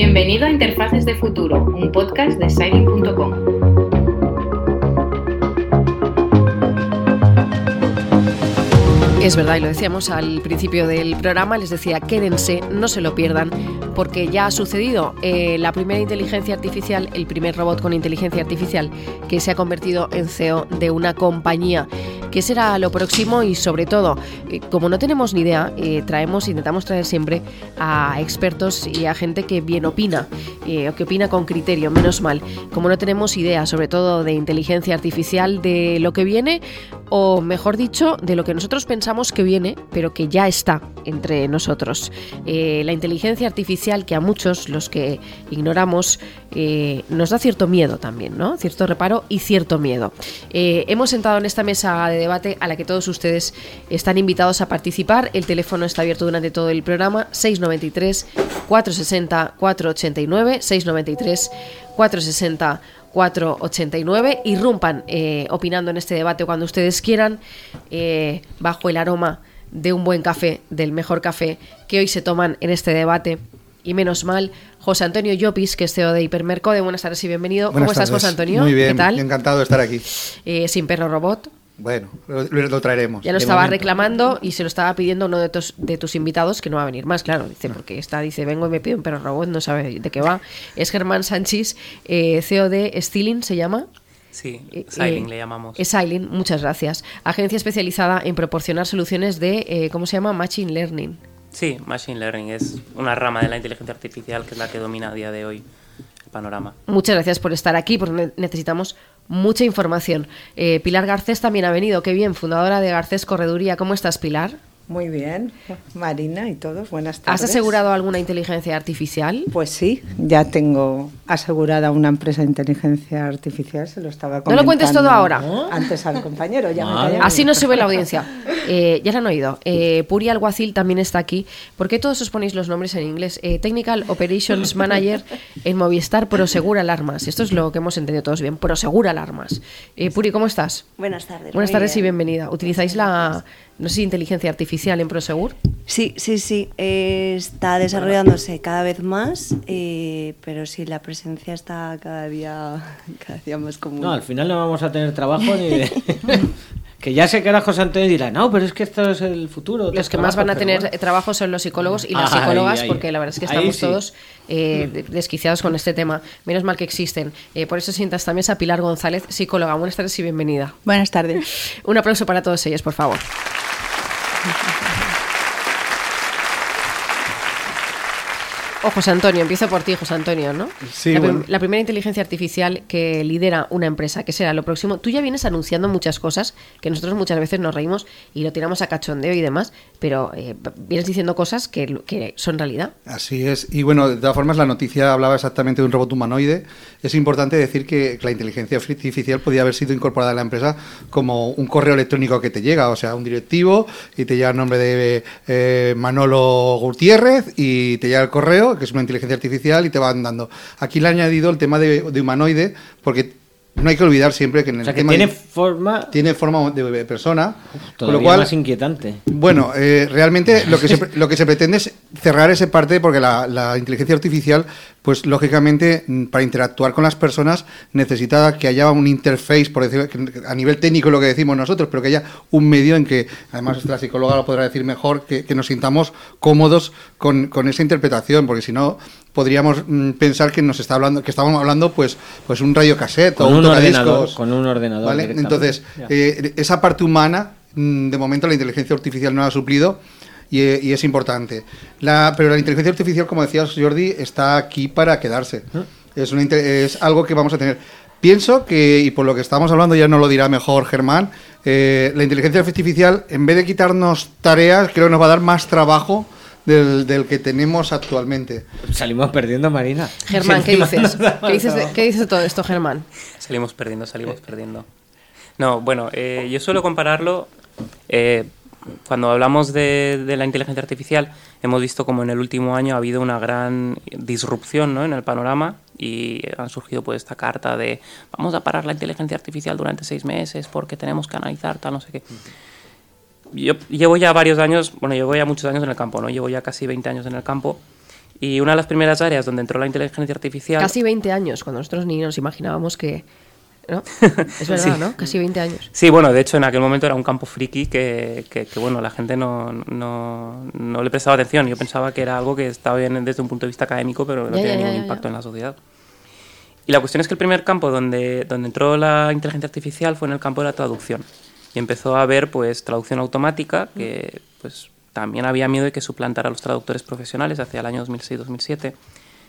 Bienvenido a Interfaces de Futuro, un podcast de Signing.com. Es verdad, y lo decíamos al principio del programa, les decía, quédense, no se lo pierdan, porque ya ha sucedido eh, la primera inteligencia artificial, el primer robot con inteligencia artificial que se ha convertido en CEO de una compañía. ¿Qué será lo próximo? Y sobre todo, eh, como no tenemos ni idea, eh, traemos, intentamos traer siempre a expertos y a gente que bien opina, o que opina con criterio, menos mal. Como no tenemos idea, sobre todo de inteligencia artificial, de lo que viene, o mejor dicho, de lo que nosotros pensamos que viene, pero que ya está entre nosotros. Eh, la inteligencia artificial que a muchos, los que ignoramos, eh, nos da cierto miedo también, ¿no? Cierto reparo y cierto miedo. Eh, hemos sentado en esta mesa de debate a la que todos ustedes están invitados a participar. El teléfono está abierto durante todo el programa, 693 460 489, 693 460 489. Irrumpan eh, opinando en este debate cuando ustedes quieran, bajo el aroma de un buen café, del mejor café que hoy se toman en este debate. Y menos mal, José Antonio Llopis, que es CEO de Hipermercode. Buenas tardes y bienvenido. ¿Cómo estás, José Antonio? Muy bien, ¿Qué tal? encantado de estar aquí. Eh, sin perro robot. Bueno, lo, traeremos. Ya lo estaba reclamando y se lo estaba pidiendo uno de tus, de tus invitados que no va a venir más, claro. Dice, porque está, dice, vengo y me pido un perro robot, no sabe de qué va. Es Germán Sánchez, eh, CEO de Stealing, ¿se llama? Sí, eh, Siling eh, le llamamos. Siling, muchas gracias. Agencia especializada en proporcionar soluciones de, eh, ¿cómo se llama? Machine Learning. Sí, Machine Learning es una rama de la inteligencia artificial que es la que domina a día de hoy el panorama. Muchas gracias por estar aquí, porque necesitamos mucha información. Eh, Pilar Garcés también ha venido, qué bien, fundadora de Garcés Correduría. ¿Cómo estás, Pilar? Muy bien, Marina y todos, buenas tardes. ¿Has asegurado alguna inteligencia artificial? Pues sí, ya tengo asegurada una empresa de inteligencia artificial, se lo estaba comentando. No lo cuentes todo ahora. Antes al compañero, ya me Así no sube la audiencia. Eh, ya lo han oído. Eh, Puri Alguacil también está aquí. ¿Por qué todos os ponéis los nombres en inglés? Eh, Technical Operations Manager en Movistar Prosegur Alarmas. Esto es lo que hemos entendido todos bien. Prosegur Alarmas. Eh, Puri, ¿cómo estás? Buenas tardes. Buenas tardes y bienvenida. ¿Utilizáis la no sé inteligencia artificial en Prosegur. Sí, sí, sí. Eh, está desarrollándose cada vez más, eh, pero sí, la presencia está cada día, cada día más común. No, al final no vamos a tener trabajo ni de... que ya sé que era José Antonio dirá, no, pero es que esto es el futuro. Los que más van a tener trabajo son los psicólogos y las psicólogas, porque la verdad es que estamos todos eh, desquiciados con este tema. Menos mal que existen. por eso sientas también a Pilar González, psicóloga. Buenas tardes y bienvenida. Buenas tardes. Un aplauso para todos ellos, por favor. Thank you. O José Antonio, empiezo por ti, José Antonio, ¿no? Sí, la, primera inteligencia artificial que lidera una empresa, que será lo próximo. Tú ya vienes anunciando muchas cosas que nosotros muchas veces nos reímos y lo tiramos a cachondeo y demás, pero eh, vienes diciendo cosas que, que, son realidad. Así es. Y bueno, de todas formas, la noticia hablaba exactamente de un robot humanoide. Es importante decir que la inteligencia artificial podía haber sido incorporada a la empresa como un correo electrónico que te llega, o sea, un directivo y te llega el nombre de eh, Manolo Gutiérrez y te llega el correo que es una inteligencia artificial, y te van dando. Aquí le he añadido el tema de humanoide, porque no hay que olvidar siempre que en el tema tiene forma tiene forma de persona con lo cual más inquietante. Bueno eh, realmente lo que se, lo que se pretende es cerrar ese parte porque la, la, inteligencia artificial pues lógicamente mm, para interactuar con las personas necesita que haya un interface por decir a nivel técnico lo que decimos nosotros pero que haya un medio en que además la psicóloga lo podrá decir mejor que, que nos sintamos cómodos con, con esa interpretación porque si no podríamos mm, pensar que nos está hablando, que estábamos hablando pues, pues un radio cassette o un, ordenador, con un ordenador. Entonces, eh, esa parte humana, mm, de momento la inteligencia artificial no ha suplido. Eh, y, es importante. La, pero la inteligencia artificial, como decías Jordi, está aquí para quedarse. Es, es algo que vamos a tener. Pienso que, y por lo que estamos hablando, ya no lo dirá mejor Germán, eh, la inteligencia artificial, en vez de quitarnos tareas, creo que nos va a dar más trabajo del, que tenemos actualmente. Salimos perdiendo, Marina. Germán, ¿qué dices? ¿Qué dices, de, ¿Qué dices todo esto, Germán? Salimos perdiendo, salimos perdiendo. No, bueno, eh, yo suelo compararlo. Eh, cuando hablamos de, la inteligencia artificial, hemos visto como en el último año ha habido una gran disrupción ¿no? en el panorama y han surgido pues esta carta de vamos a parar la inteligencia artificial durante seis meses porque tenemos que analizar tal, no sé qué yo llevo ya varios años, bueno, llevo ya muchos años en el campo, ¿no? Llevo ya casi 20 años en el campo Y una de las primeras áreas donde entró la inteligencia artificial... Casi 20 años, cuando nosotros ni nos imaginábamos que... ¿no? Es verdad, Sí. ¿no? Casi 20 años. Sí, bueno, de hecho en aquel momento era un campo friki que, que, que, bueno, la gente no, no, no le prestaba atención. Yo pensaba que era algo que estaba bien desde un punto de vista académico, pero no Ya, tenía ya, ningún ya. impacto en la sociedad. Y la cuestión es que el primer campo donde, donde entró la inteligencia artificial fue en el campo de la traducción. Y empezó a haber pues traducción automática, que pues también había miedo de que suplantara a los traductores profesionales hacia el año 2006-2007.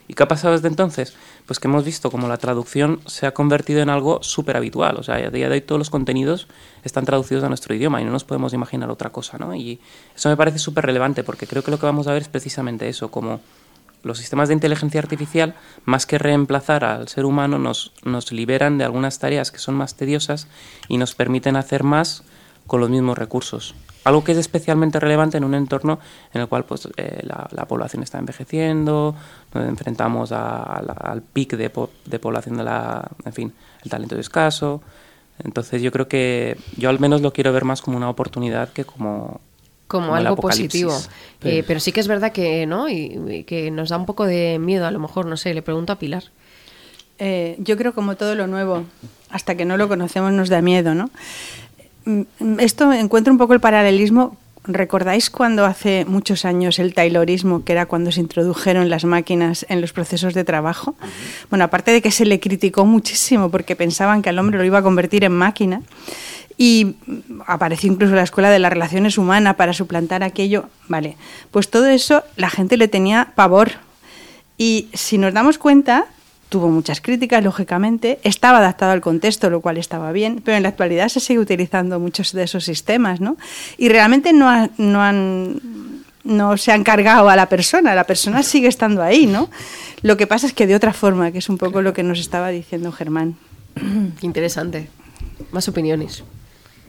¿Y qué ha pasado desde entonces? Pues que hemos visto como la traducción se ha convertido en algo súper habitual. O sea, a día de hoy todos los contenidos están traducidos a nuestro idioma y no nos podemos imaginar otra cosa, ¿no? Y eso me parece súper relevante porque creo que lo que vamos a ver es precisamente eso, como los sistemas de inteligencia artificial, más que reemplazar al ser humano, nos, nos liberan de algunas tareas que son más tediosas y nos permiten hacer más con los mismos recursos. Algo que es especialmente relevante en un entorno en el cual pues, eh, la, la población está envejeciendo, nos enfrentamos a- la- al pic de, po- de población de la... En fin, el talento es escaso. Entonces yo creo que yo al menos lo quiero ver más como una oportunidad que como... como algo positivo. Eh, pero sí que es verdad que, ¿no? Y, y que nos da un poco de miedo, a lo mejor, no sé, le pregunto a Pilar. Eh, yo creo como todo lo nuevo, hasta que no lo conocemos nos da miedo, ¿no? Mm, Esto encuentro un poco el paralelismo. ¿Recordáis cuando hace muchos años el taylorismo, que era cuando se introdujeron las máquinas en los procesos de trabajo? Bueno, aparte de que se le criticó muchísimo porque pensaban que al hombre lo iba a convertir en máquina, y apareció incluso la escuela de las relaciones humanas para suplantar aquello. Vale, pues todo eso la gente le tenía pavor. Y si nos damos cuenta, tuvo muchas críticas, lógicamente, estaba adaptado al contexto, lo cual estaba bien, pero en la actualidad se sigue utilizando muchos de esos sistemas, ¿no? Y realmente no, ha- no han no se han cargado a la persona, la persona sigue estando ahí, ¿no? Lo que pasa es que de otra forma, que es un poco lo que nos estaba diciendo Germán. Qué interesante. Más opiniones.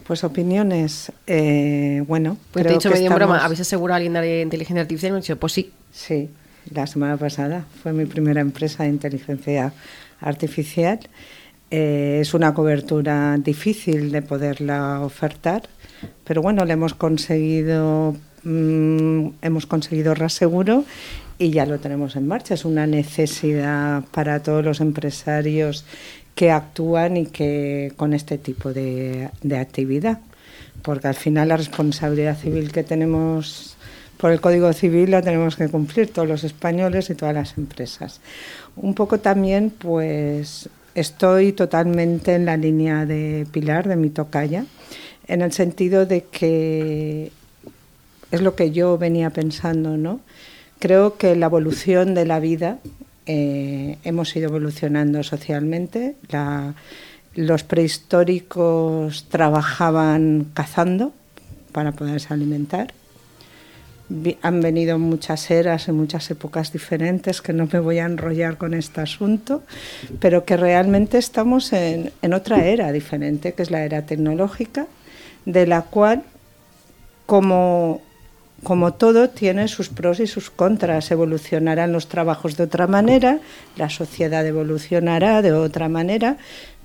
Pues opiniones, eh, bueno. Pues te he creo dicho que medio en broma, estamos- ¿habéis asegurado a alguien de inteligencia artificial? Y me han dicho, pues sí. Sí, la semana pasada fue mi primera empresa de inteligencia artificial. Eh, es una cobertura difícil de poderla ofertar, pero bueno, le hemos conseguido, mm, hemos conseguido reaseguro y ya lo tenemos en marcha. Es una necesidad para todos los empresarios que actúan y que con este tipo de, actividad, porque al final la responsabilidad civil que tenemos por el Código Civil la tenemos que cumplir todos los españoles y todas las empresas. Un poco también, pues, estoy totalmente en la línea de Pilar, de mi tocaya, en el sentido de que es lo que yo venía pensando, ¿no? Creo que la evolución de la vida, eh, hemos ido evolucionando socialmente. Los prehistóricos trabajaban cazando para poderse alimentar. Han venido muchas eras en muchas épocas diferentes, que no me voy a enrollar con este asunto, pero que realmente estamos en otra era diferente, que es la era tecnológica, de la cual como, como todo, tiene sus pros y sus contras. Evolucionarán los trabajos de otra manera, la sociedad evolucionará de otra manera,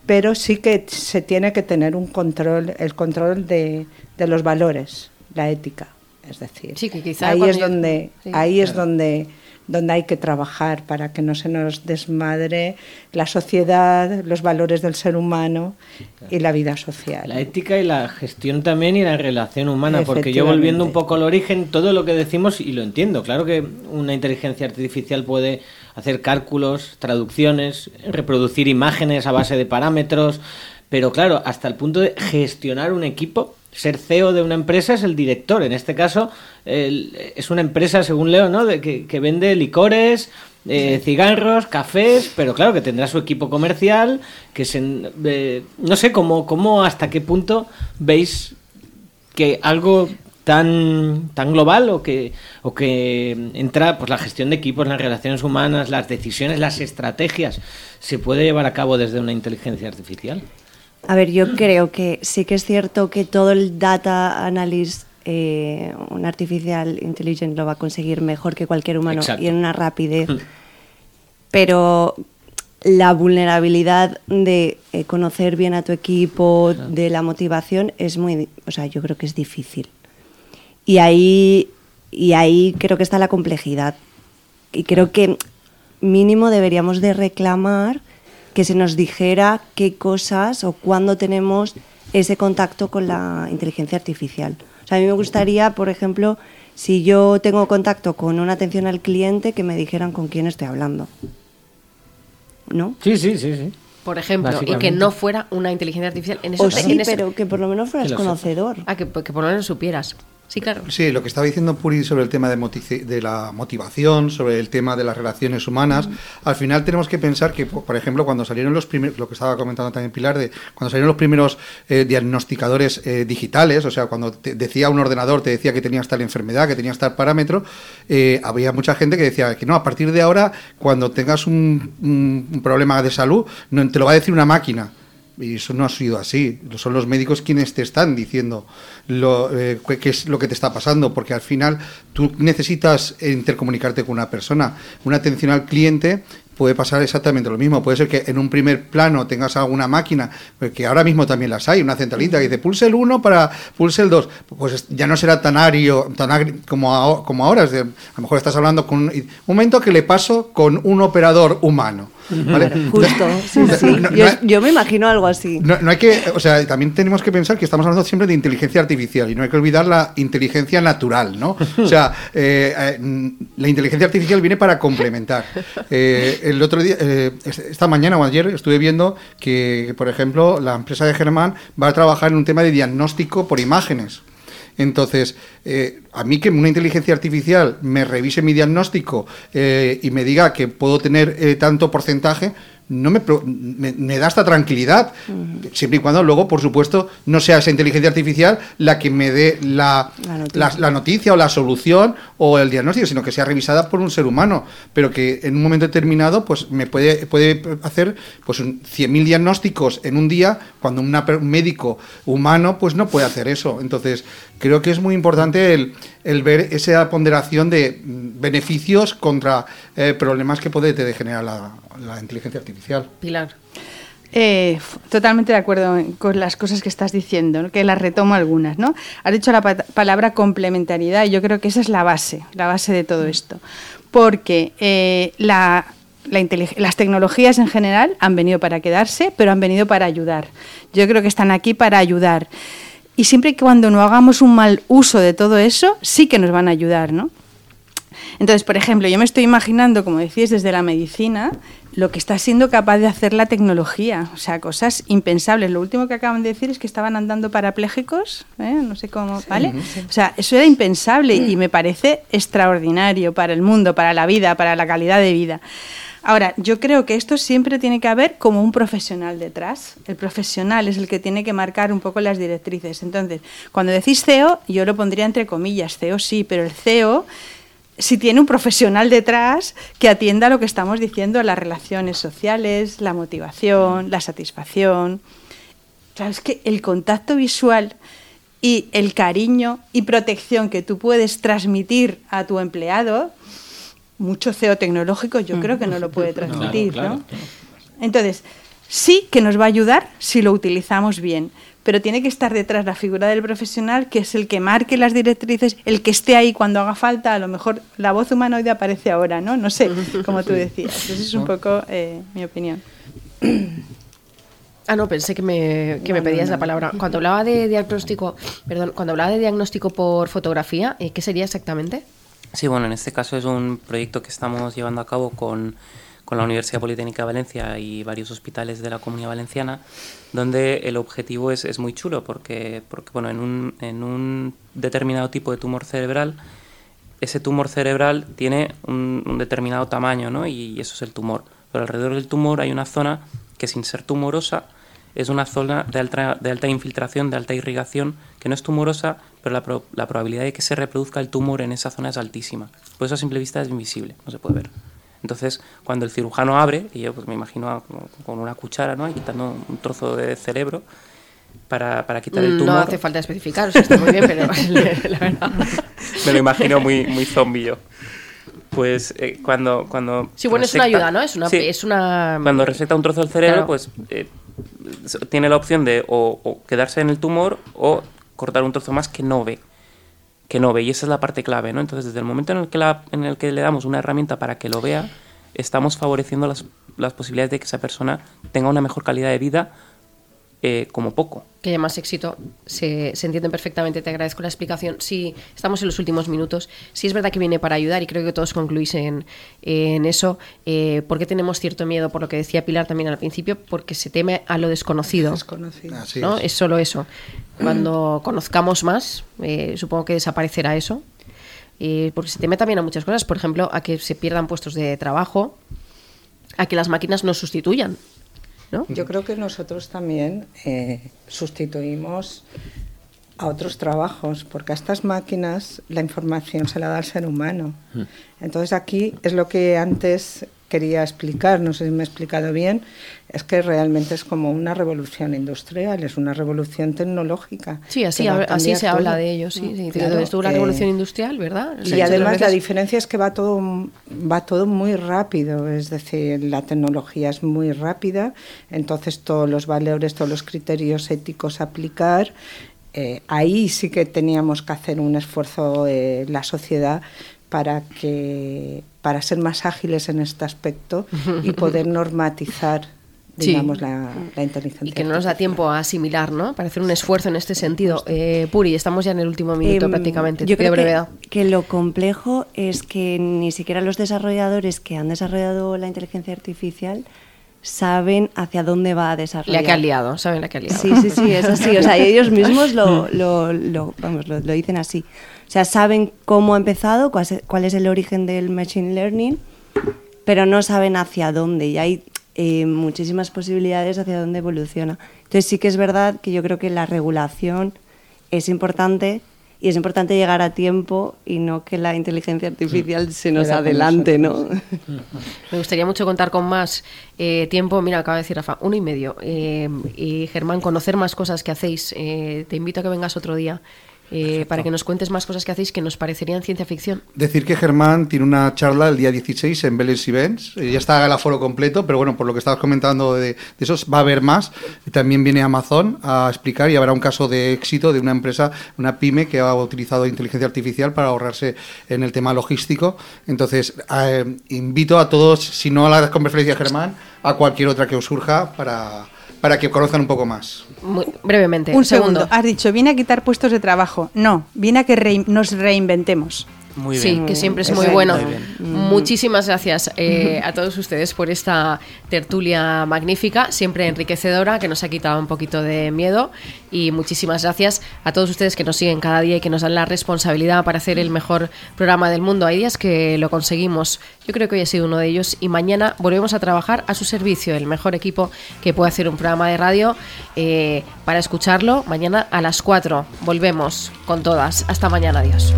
pero sí que se tiene que tener un control, el control de, de los valores, la ética. Es decir, Sí, que quizá ahí es yo- donde, sí. ahí es donde, donde hay que trabajar para que no se nos desmadre la sociedad, los valores del ser humano y la vida social. La ética y la gestión también y la relación humana, porque yo volviendo un poco al origen, todo lo que decimos, y lo entiendo, claro que una inteligencia artificial puede hacer cálculos, traducciones, reproducir imágenes a base de parámetros, pero claro, hasta el punto de gestionar un equipo, ser CEO de una empresa es el director, en este caso es una empresa, según leo, ¿no? de que, que vende licores, eh, cigarros, cafés, pero claro que tendrá su equipo comercial, que se, eh, no sé cómo, cómo hasta qué punto veis que algo tan tan global o que o que entra pues la gestión de equipos, las relaciones humanas, las decisiones, las estrategias se puede llevar a cabo desde una inteligencia artificial. A ver, yo creo que sí que es cierto que todo el data analysis, eh, un artificial intelligent lo va a conseguir mejor que cualquier humano Exacto. y en una rapidez. Pero la vulnerabilidad de eh, conocer bien a tu equipo, de la motivación, es muy, o sea, yo creo que es difícil. Y ahí, y ahí creo que está la complejidad. y creo que mínimo deberíamos de reclamar que se nos dijera qué cosas o cuándo tenemos ese contacto con la inteligencia artificial. O sea, a mí me gustaría, por ejemplo, si yo tengo contacto con una atención al cliente, que me dijeran con quién estoy hablando. ¿No? Sí, sí, sí, sí. Por ejemplo, y que no fuera una inteligencia artificial en eso. O sí, en ese- pero que por lo menos fueras conocedor. Ah, que, que por lo menos supieras. Sí, claro. Sí, lo que estaba diciendo Puri sobre el tema de, de la motivación, sobre el tema de las relaciones humanas, al final tenemos que pensar que, po- por ejemplo, cuando salieron los primeros, lo que estaba comentando también Pilar, de cuando salieron los primeros eh, diagnosticadores eh, digitales, o sea, cuando te decía un ordenador, te decía que tenías tal enfermedad, que tenías tal parámetro, eh, había mucha gente que decía que no, a partir de ahora, cuando tengas un, un- un problema de salud, no, te lo va a decir una máquina. Y eso no ha sido así. Son los médicos quienes te están diciendo lo, eh, qué es lo que te está pasando, porque al final tú necesitas intercomunicarte con una persona. Una atención al cliente puede pasar exactamente lo mismo. Puede ser que en un primer plano tengas alguna máquina, eh, que ahora mismo también las hay, una centralita que dice pulse el 1 para pulse el 2. Pues ya no será tan ario, tan agri- como, como ahora. A lo mejor estás hablando con un un momento que le paso con un operador humano. ¿Vale? Justo, sí, No- sí. no- yo, no- yo me imagino algo así. no, no hay que, o sea, también tenemos que pensar que estamos hablando siempre de inteligencia artificial y no hay que olvidar la inteligencia natural, ¿no? O sea, eh, eh, la inteligencia artificial viene para complementar. Eh, el otro día, eh, es- esta mañana o ayer estuve viendo que, por ejemplo, la empresa de Germán va a trabajar en un tema de diagnóstico por imágenes. Entonces, eh, a mí que una inteligencia artificial me revise mi diagnóstico eh, y me diga que puedo tener eh, tanto porcentaje, no me, me, me da esta tranquilidad, siempre y cuando luego, por supuesto, no sea esa inteligencia artificial la que me dé la, La noticia. la- la noticia o la solución o el diagnóstico, sino que sea revisada por un ser humano, pero que en un momento determinado pues me puede, puede hacer pues un 100.000 diagnósticos en un día cuando una un médico humano pues no puede hacer eso. Entonces, creo que es muy importante el, el ver esa ponderación de mm, beneficios contra eh, problemas que puede te generar la, la inteligencia artificial. Pilar. Eh, totalmente de acuerdo con las cosas que estás diciendo, ¿no? que las retomo algunas. ¿no? Has dicho la pa- palabra complementariedad y yo creo que esa es la base, la base de todo esto. Porque eh, la, las tecnologías en general han venido para quedarse, pero han venido para ayudar. Yo creo que están aquí para ayudar. Y siempre y cuando no hagamos un mal uso de todo eso, sí que nos van a ayudar, ¿no? Entonces, por ejemplo, yo me estoy imaginando, como decís, desde la medicina, lo que está siendo capaz de hacer la tecnología. O sea, cosas impensables. Lo último que acaban de decir es que estaban andando parapléjicos, ¿eh? no sé cómo, ¿vale? O sea, eso era impensable y me parece extraordinario para el mundo, para la vida, para la calidad de vida. Ahora, yo creo que esto siempre tiene que haber como un profesional detrás. El profesional es el que tiene que marcar un poco las directrices. Entonces, cuando decís CEO, yo lo pondría entre comillas, CEO sí, pero el CEO si tiene un profesional detrás que atienda lo que estamos diciendo, las relaciones sociales, la motivación, la satisfacción. Claro, es que el contacto visual y el cariño y protección que tú puedes transmitir a tu empleado, mucho CEO tecnológico yo creo que no lo puede transmitir, ¿no? Entonces, sí que nos va a ayudar si lo utilizamos bien, pero tiene que estar detrás la figura del profesional, que es el que marque las directrices, el que esté ahí cuando haga falta. A lo mejor la voz humanoide aparece ahora, ¿no? No sé, como tú decías. Esa es un poco eh, mi opinión. Ah, no, pensé que me, que me pedías la palabra. Cuando hablaba de diagnóstico, perdón, cuando hablaba de diagnóstico por fotografía, eh, ¿qué sería exactamente? Sí, bueno, en este caso es un proyecto que estamos llevando a cabo con, con la Universidad Politécnica de Valencia y varios hospitales de la Comunidad Valenciana, donde el objetivo es, es muy chulo porque, porque bueno, en, un, en un determinado tipo de tumor cerebral, ese tumor cerebral tiene un, determinado tamaño, ¿no? Y, eso es el tumor. Pero alrededor del tumor hay una zona que sin ser tumorosa es una zona de alta, de alta infiltración, de alta irrigación, que no es tumorosa, pero la, pro- la probabilidad de que se reproduzca el tumor en esa zona es altísima. Por eso a simple vista es invisible, no se puede ver. Entonces, cuando el cirujano abre, y yo pues, me imagino a- como- con una cuchara, ¿no? Y quitando un trozo de cerebro para, para quitar el tumor. No hace falta especificar, o sea, está muy bien, pero la verdad. Me lo imagino muy, muy zombie yo. Pues eh, cuando, cuando... Sí, bueno, es una resecta- ayuda, ¿no? Es una, Sí. es una Cuando reseta un trozo del cerebro, Claro. pues eh, tiene la opción de o, o quedarse en el tumor o cortar un trozo más que no ve. Que no ve y esa es la parte clave, ¿no? Entonces, desde el momento en el que, la- en el que le damos una herramienta para que lo vea, estamos favoreciendo las, las posibilidades de que esa persona tenga una mejor calidad de vida eh, como poco. que haya más éxito, se, se entienden perfectamente, te agradezco la explicación. Sí, estamos en los últimos minutos, sí es verdad que viene para ayudar y creo que todos concluís en, en eso, eh, porque tenemos cierto miedo, por lo que decía Pilar también al principio, porque se teme a lo desconocido. Desconocido. ¿no? es. Es solo eso. Cuando conozcamos más, eh, supongo que desaparecerá eso. Eh, porque se teme también a muchas cosas, por ejemplo, a que se pierdan puestos de trabajo, a que las máquinas nos sustituyan. ¿No? Yo creo que nosotros también eh, sustituimos a otros trabajos, porque a estas máquinas la información se la da al ser humano. Entonces aquí es lo que antes quería explicar, no sé si me he explicado bien, es que realmente es como una revolución industrial, es una revolución tecnológica. Sí, así, a se habla de ello, sí. sí. Claro, Estuvo la eh, revolución industrial, ¿verdad? Y además la diferencia es que va todo, va todo muy rápido, es decir, la tecnología es muy rápida, entonces todos los valores, todos los criterios éticos a aplicar, eh, ahí sí que teníamos que hacer un esfuerzo eh, la sociedad para que para ser más ágiles en este aspecto y poder normatizar Sí. digamos la, la inteligencia Y que no nos da tiempo a asimilar, ¿no? Para hacer un esfuerzo en este sentido. Eh, Puri, estamos ya en el último minuto Em, prácticamente. Yo creo brevedad. que, que lo complejo es que ni siquiera los desarrolladores que han desarrollado la inteligencia artificial saben hacia dónde va a desarrollar. La que han liado, ¿saben la que han liado? Sí, sí, sí, es así. O sea, ellos mismos lo, lo, lo- vamos, lo, lo dicen así. O sea, saben cómo ha empezado, cuál es, cuál es el origen del machine learning, pero no saben hacia dónde. Y hay eh, muchísimas posibilidades hacia dónde evoluciona. Entonces sí que es verdad que yo creo que la regulación es importante y es importante llegar a tiempo y no que la inteligencia artificial se nos adelante, ¿no? Me gustaría mucho contar con más eh, tiempo. Mira, acaba de decir Rafa, uno y medio. Eh, y Germán, conocer más cosas que hacéis. Eh, te invito a que vengas otro día eh, para que nos cuentes más cosas que hacéis que nos parecerían ciencia ficción. Decir que Germán tiene una charla el día 16 en Vélez Events. Eh, Ya está el aforo completo, pero bueno, por lo que estabas comentando de, de eso, va a haber más. También viene Amazon a explicar y habrá un caso de éxito de una empresa, una pyme, que ha utilizado inteligencia artificial para ahorrarse en el tema logístico. Entonces, eh, invito a todos, si no a la conferencia de Germán, a cualquier otra que os surja para, para que conozcan un poco más. Muy- brevemente. Un segundo. Has dicho, viene a quitar puestos de trabajo. No, viene a que rein- nos reinventemos. Muy sí, bien. que siempre es muy bueno. Muy bien. Muchísimas gracias eh, a todos ustedes por esta tertulia magnífica, siempre enriquecedora, que nos ha quitado un poquito de miedo. Y muchísimas gracias a todos ustedes que nos siguen cada día y que nos dan la responsabilidad para hacer el mejor programa del mundo. Hay días que lo conseguimos. Yo creo que hoy ha sido uno de ellos. Y mañana volvemos a trabajar a su servicio, el mejor equipo que puede hacer un programa de radio. eh, para escucharlo, mañana a las 4 volvemos con todas. Hasta mañana, adiós.